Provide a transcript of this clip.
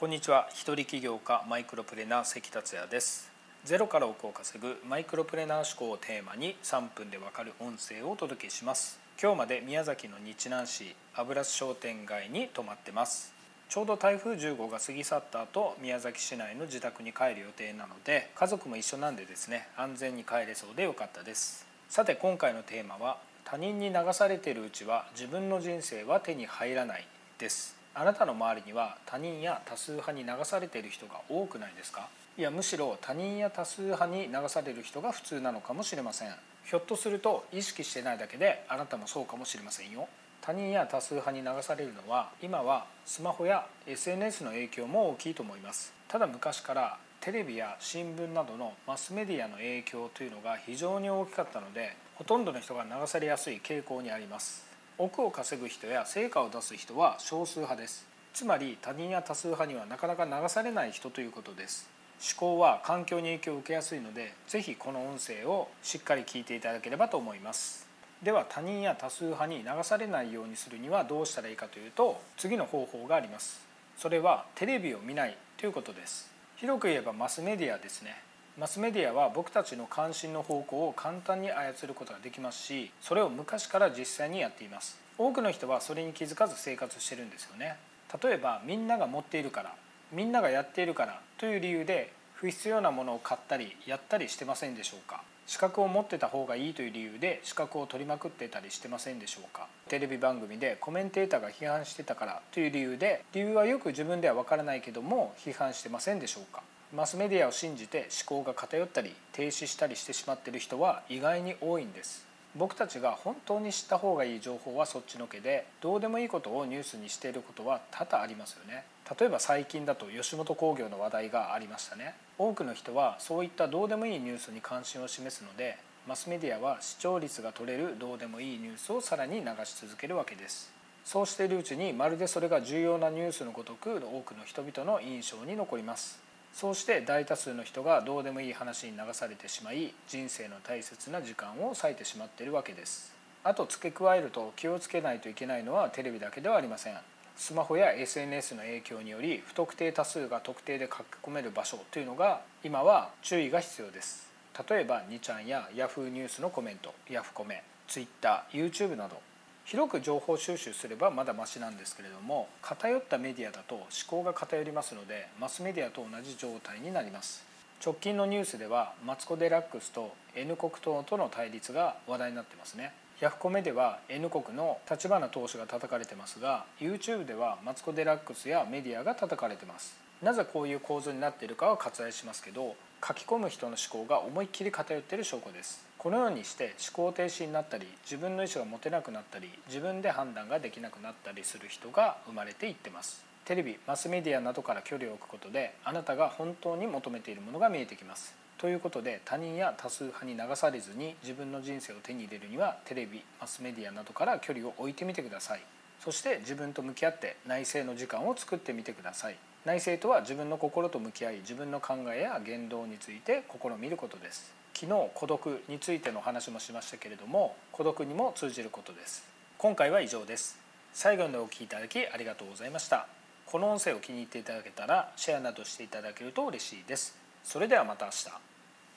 こんにちは。一人起業家マイクロプレーナー関達也です。ゼロから億を稼ぐマイクロプレーナー思考をテーマに3分でわかる音声をお届けします。今日まで宮崎の日南市油津商店街に泊まってます。ちょうど台風10号が過ぎ去った後宮崎市内の自宅に帰る予定なので家族も一緒なんでですね安全に帰れそうでよかったです。さて今回のテーマは他人に流されているうちは自分の人生は手に入らないです。あなたの周りには他人や多数派に流されている人が多くないですか？いやむしろ他人や多数派に流される人が普通なのかもしれません。ひょっとすると意識してないだけであなたもそうかもしれませんよ。他人や多数派に流されるのは今はスマホや SNS の影響も大きいと思います。ただ昔からテレビや新聞などのマスメディアの影響というのが非常に大きかったのでほとんどの人が流されやすい傾向にあります。億を稼ぐ人や成果を出す人は少数派です。つまり他人や多数派にはなかなか流されない人ということです。思考は環境に影響を受けやすいので是非この音声をしっかり聞いていただければと思います。では他人や多数派に流されないようにするにはどうしたらいいかというと次の方法があります。それはテレビを見ないということです。広く言えばマスメディアですね。マスメディアは僕たちの関心の方向を簡単に操ることができますしそれを昔から実際にやっています。多くの人はそれに気づかず生活してるんですよね。例えばみんなが持っているからみんながやっているからという理由で不必要なものを買ったりやったりしてませんでしょうか。資格を持ってた方がいいという理由で資格を取りまくってたりしてませんでしょうか。テレビ番組でコメンテーターが批判してたからという理由で理由はよく自分ではわからないけども批判してませんでしょうか。マスメディアを信じて思考が偏ったり停止したりしてしまっている人は意外に多いんです。僕たちが本当に知った方がいい情報はそっちのけでどうでもいいことをニュースにしていることは多々ありますよね。例えば最近だと吉本興業の話題がありましたね。多くの人はそういったどうでもいいニュースに関心を示すのでマスメディアは視聴率が取れるどうでもいいニュースをさらに流し続けるわけです。そうしているうちにまるでそれが重要なニュースのごとく多くの人々の印象に残ります。そうして大多数の人がどうでもいい話に流されてしまい人生の大切な時間を割いてしまっているわけです。あと付け加えると気をつけないといけないのはテレビだけではありません。スマホや SNS の影響により不特定多数が特定で書き込める場所というのが今は注意が必要です。例えば2ちゃんや Yahoo ニュースのコメントヤフコメ TwitterYouTube など。広く情報収集すればまだマシなんですけれども偏ったメディアだと思考が偏りますのでマスメディアと同じ状態になります。直近のニュースではマツコ・デラックスと N 国党との対立が話題になってますね。ヤフコメでは N 国の立花党首が叩かれてますが YouTube ではマツコ・デラックスやメディアが叩かれてます。なぜこういう構図になっているかは割愛しますけど書き込む人の思考が思いっきり偏っている証拠です。このようにして思考停止になったり自分の意思が持てなくなったり自分で判断ができなくなったりする人が生まれていってます。テレビマスメディアなどから距離を置くことであなたが本当に求めているものが見えてきます。ということで他人や多数派に流されずに自分の人生を手に入れるにはテレビマスメディアなどから距離を置いてみてください。そして自分と向き合って内省の時間を作ってみてください。内省とは自分の心と向き合い自分の考えや言動について試みることです。昨日孤独についての話もしましたけれども孤独にも通じることです。今回は以上です。最後までお聴きいただきありがとうございました。この音声を気に入っていただけたらシェアなどしていただけると嬉しいです。それではまた明日。